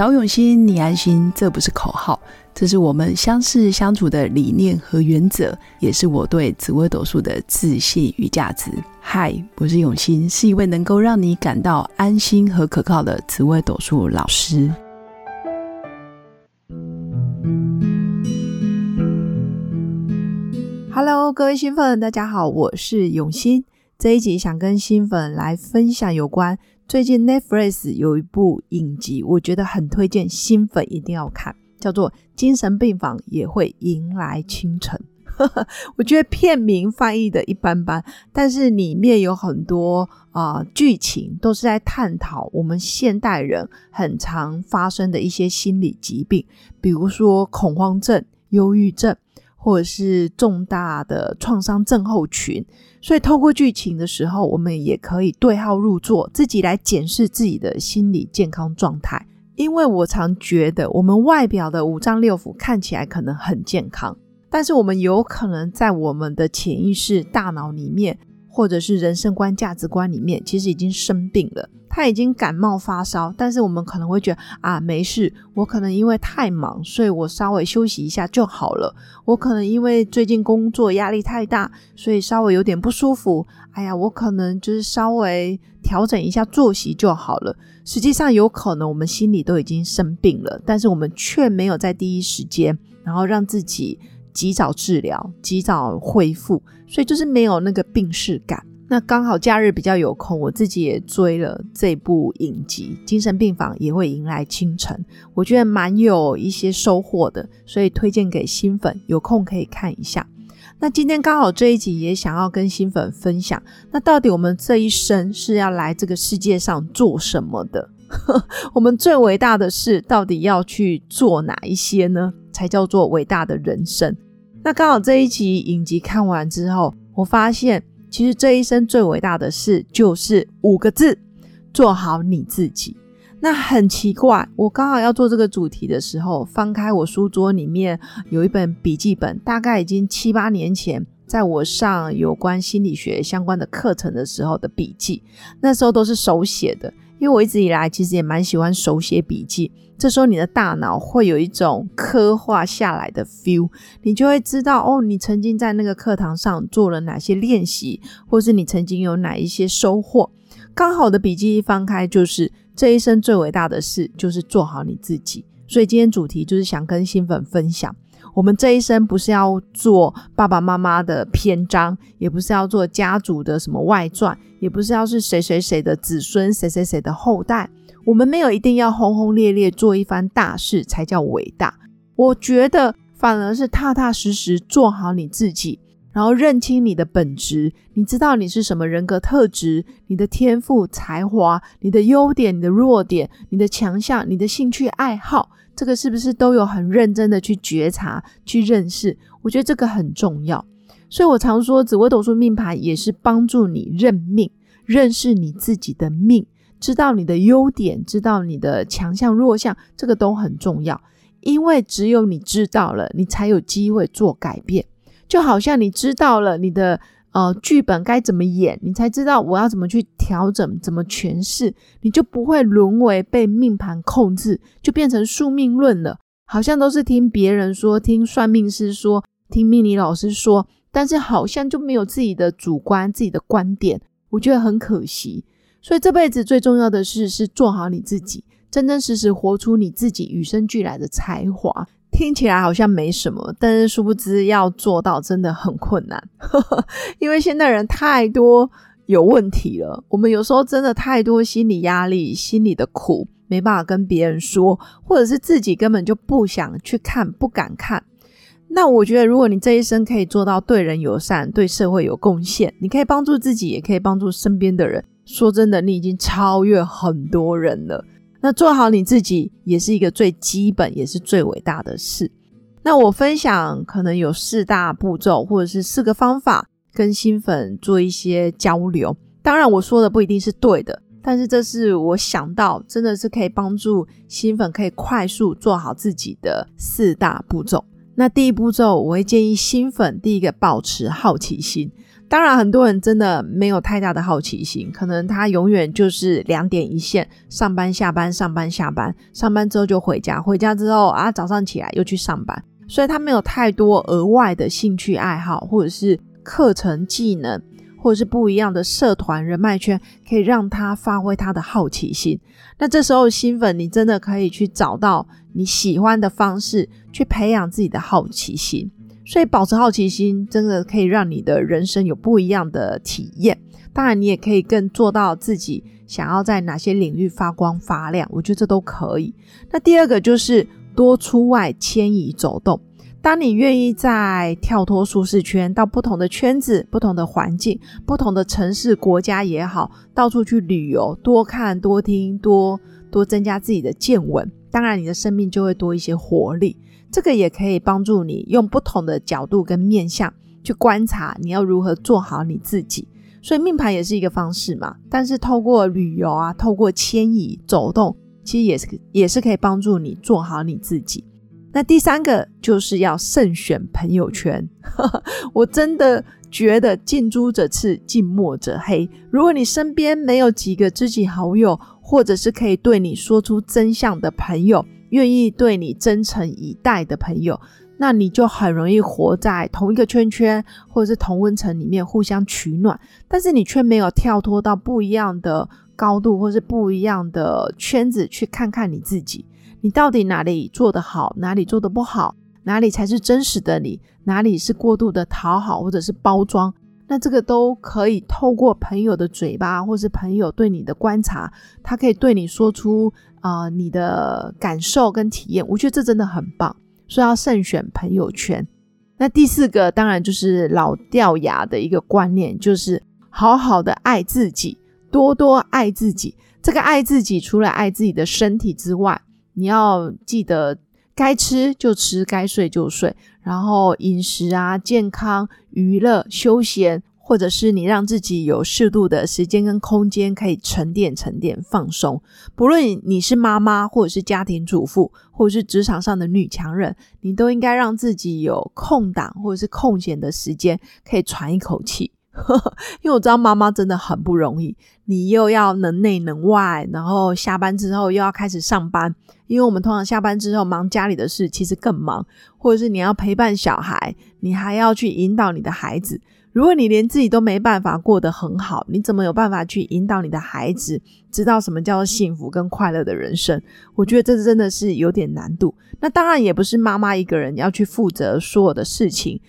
找永新，你安心，这不是口号，这是我们相识相处的理念和原则，也是我对紫微斗数的自信与价值。嗨，我是永新，是一位能够让你感到安心和可靠的紫微斗数老师。Hello，各位新粉，大家好，我是永新。这一集想跟新粉来分享有关。最近 Netflix 有一部影集，我觉得很推荐新粉一定要看，叫做《精神病房也会迎来清晨》。我觉得片名翻译的一般般，但是里面有很多啊剧情都是在探讨我们现代人很常发生的一些心理疾病，比如说恐慌症、忧郁症。或者是重大的创伤症候群，所以透过剧情的时候，我们也可以对号入座，自己来检视自己的心理健康状态。因为我常觉得，我们外表的五脏六腑看起来可能很健康，但是我们有可能在我们的潜意识、大脑里面，或者是人生观、价值观里面，其实已经生病了。他已经感冒发烧，但是我们可能会觉得啊没事，我可能因为太忙，所以我稍微休息一下就好了。我可能因为最近工作压力太大，所以稍微有点不舒服。哎呀，我可能就是稍微调整一下作息就好了。实际上有可能我们心里都已经生病了，但是我们却没有在第一时间，然后让自己及早治疗、及早恢复，所以就是没有那个病逝感。那刚好假日比较有空，我自己也追了这部影集《精神病房也会迎来清晨》，我觉得蛮有一些收获的，所以推荐给新粉，有空可以看一下。那今天刚好这一集也想要跟新粉分享，那到底我们这一生是要来这个世界上做什么的？我们最伟大的事到底要去做哪一些呢？才叫做伟大的人生？那刚好这一集影集看完之后，我发现。其实这一生最伟大的事就是五个字：做好你自己。那很奇怪，我刚好要做这个主题的时候，翻开我书桌里面有一本笔记本，大概已经七八年前，在我上有关心理学相关的课程的时候的笔记，那时候都是手写的。因为我一直以来其实也蛮喜欢手写笔记，这时候你的大脑会有一种刻画下来的 feel，你就会知道哦，你曾经在那个课堂上做了哪些练习，或是你曾经有哪一些收获。刚好的笔记一翻开，就是这一生最伟大的事就是做好你自己。所以今天主题就是想跟新粉分享。我们这一生不是要做爸爸妈妈的篇章，也不是要做家族的什么外传，也不是要是谁谁谁的子孙、谁谁谁的后代。我们没有一定要轰轰烈烈做一番大事才叫伟大。我觉得反而是踏踏实实做好你自己，然后认清你的本质，你知道你是什么人格特质，你的天赋、才华、你的优点、你的弱点、你的强项、你的兴趣爱好。这个是不是都有很认真的去觉察、去认识？我觉得这个很重要。所以我常说，紫微斗数命盘也是帮助你认命、认识你自己的命，知道你的优点，知道你的强项、弱项，这个都很重要。因为只有你知道了，你才有机会做改变。就好像你知道了你的。呃，剧本该怎么演，你才知道我要怎么去调整，怎么诠释，你就不会沦为被命盘控制，就变成宿命论了。好像都是听别人说，听算命师说，听命理老师说，但是好像就没有自己的主观、自己的观点，我觉得很可惜。所以这辈子最重要的事是做好你自己，真真实实活出你自己与生俱来的才华。听起来好像没什么，但是殊不知要做到真的很困难，因为现代人太多有问题了。我们有时候真的太多心理压力、心理的苦，没办法跟别人说，或者是自己根本就不想去看、不敢看。那我觉得，如果你这一生可以做到对人友善、对社会有贡献，你可以帮助自己，也可以帮助身边的人。说真的，你已经超越很多人了。那做好你自己也是一个最基本也是最伟大的事。那我分享可能有四大步骤或者是四个方法，跟新粉做一些交流。当然我说的不一定是对的，但是这是我想到真的是可以帮助新粉可以快速做好自己的四大步骤。那第一步骤，我会建议新粉第一个保持好奇心。当然，很多人真的没有太大的好奇心，可能他永远就是两点一线，上班下班，上班下班，上班之后就回家，回家之后啊，早上起来又去上班，所以他没有太多额外的兴趣爱好，或者是课程技能，或者是不一样的社团人脉圈，可以让他发挥他的好奇心。那这时候新粉，你真的可以去找到你喜欢的方式，去培养自己的好奇心。所以，保持好奇心真的可以让你的人生有不一样的体验。当然，你也可以更做到自己想要在哪些领域发光发亮。我觉得这都可以。那第二个就是多出外迁移走动。当你愿意在跳脱舒适圈，到不同的圈子、不同的环境、不同的城市、国家也好，到处去旅游，多看、多听、多多增加自己的见闻。当然，你的生命就会多一些活力。这个也可以帮助你用不同的角度跟面向去观察，你要如何做好你自己。所以命盘也是一个方式嘛。但是透过旅游啊，透过迁移走动，其实也是也是可以帮助你做好你自己。那第三个就是要慎选朋友圈。我真的觉得近朱者赤，近墨者黑。如果你身边没有几个知己好友，或者是可以对你说出真相的朋友，愿意对你真诚以待的朋友，那你就很容易活在同一个圈圈或者是同温层里面互相取暖，但是你却没有跳脱到不一样的高度或是不一样的圈子去看看你自己，你到底哪里做得好，哪里做得不好，哪里才是真实的你，哪里是过度的讨好或者是包装，那这个都可以透过朋友的嘴巴或是朋友对你的观察，他可以对你说出。啊，你的感受跟体验，我觉得这真的很棒，所以要慎选朋友圈。那第四个当然就是老掉牙的一个观念，就是好好的爱自己，多多爱自己。这个爱自己，除了爱自己的身体之外，你要记得该吃就吃，该睡就睡，然后饮食啊、健康、娱乐、休闲。或者是你让自己有适度的时间跟空间，可以沉淀、沉淀、放松。不论你是妈妈，或者是家庭主妇，或者是职场上的女强人，你都应该让自己有空档或者是空闲的时间，可以喘一口气。因为我知道妈妈真的很不容易，你又要能内能外，然后下班之后又要开始上班。因为我们通常下班之后忙家里的事，其实更忙，或者是你要陪伴小孩，你还要去引导你的孩子。如果你连自己都没办法过得很好，你怎么有办法去引导你的孩子知道什么叫做幸福跟快乐的人生？我觉得这真的是有点难度。那当然也不是妈妈一个人要去负责所有的事情。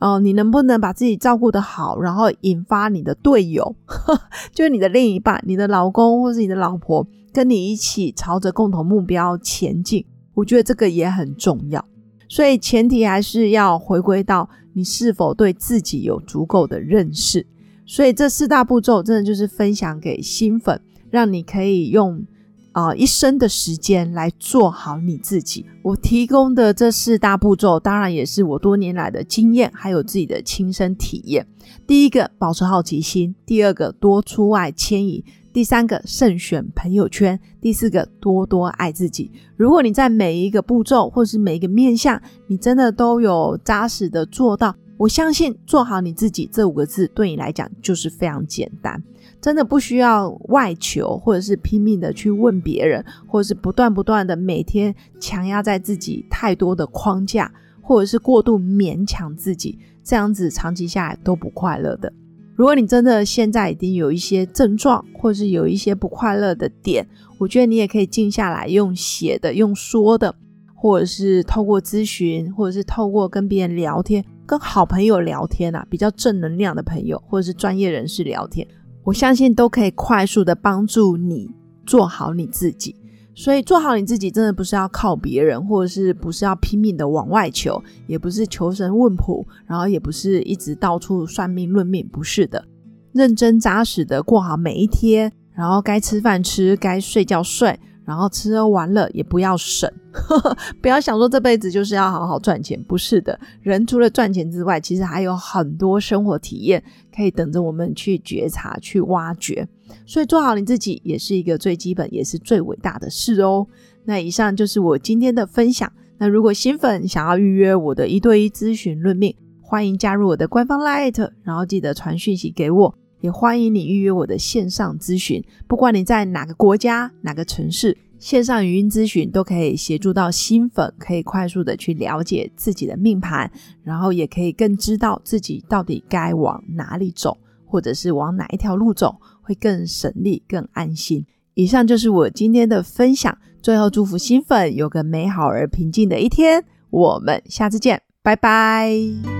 哦，你能不能把自己照顾得好，然后引发你的队友，就是你的另一半、你的老公或是你的老婆，跟你一起朝着共同目标前进？我觉得这个也很重要。所以前提还是要回归到。你是否对自己有足够的认识？所以这四大步骤真的就是分享给新粉，让你可以用啊一生的时间来做好你自己。我提供的这四大步骤，当然也是我多年来的经验，还有自己的亲身体验。第一个，保持好奇心；第二个，多出外迁移。第三个，慎选朋友圈；第四个，多多爱自己。如果你在每一个步骤或是每一个面向，你真的都有扎实的做到，我相信做好你自己这五个字对你来讲就是非常简单，真的不需要外求，或者是拼命的去问别人，或者是不断不断的每天强压在自己太多的框架，或者是过度勉强自己，这样子长期下来都不快乐的。如果你真的现在已经有一些症状，或是有一些不快乐的点，我觉得你也可以静下来，用写的、用说的，或者是透过咨询，或者是透过跟别人聊天，跟好朋友聊天啊，比较正能量的朋友，或者是专业人士聊天，我相信都可以快速的帮助你做好你自己。所以做好你自己，真的不是要靠别人，或者是不是要拼命的往外求，也不是求神问卜，然后也不是一直到处算命论命，不是的，认真扎实的过好每一天，然后该吃饭吃，该睡觉睡。然后吃喝玩乐也不要省，不要想说这辈子就是要好好赚钱，不是的。人除了赚钱之外，其实还有很多生活体验可以等着我们去觉察、去挖掘。所以做好你自己也是一个最基本也是最伟大的事哦。那以上就是我今天的分享。那如果新粉想要预约我的一对一咨询论命，欢迎加入我的官方 Light，然后记得传讯息给我。也欢迎你预约我的线上咨询，不管你在哪个国家、哪个城市，线上语音咨询都可以协助到新粉，可以快速的去了解自己的命盘，然后也可以更知道自己到底该往哪里走，或者是往哪一条路走会更省力、更安心。以上就是我今天的分享，最后祝福新粉有个美好而平静的一天，我们下次见，拜拜。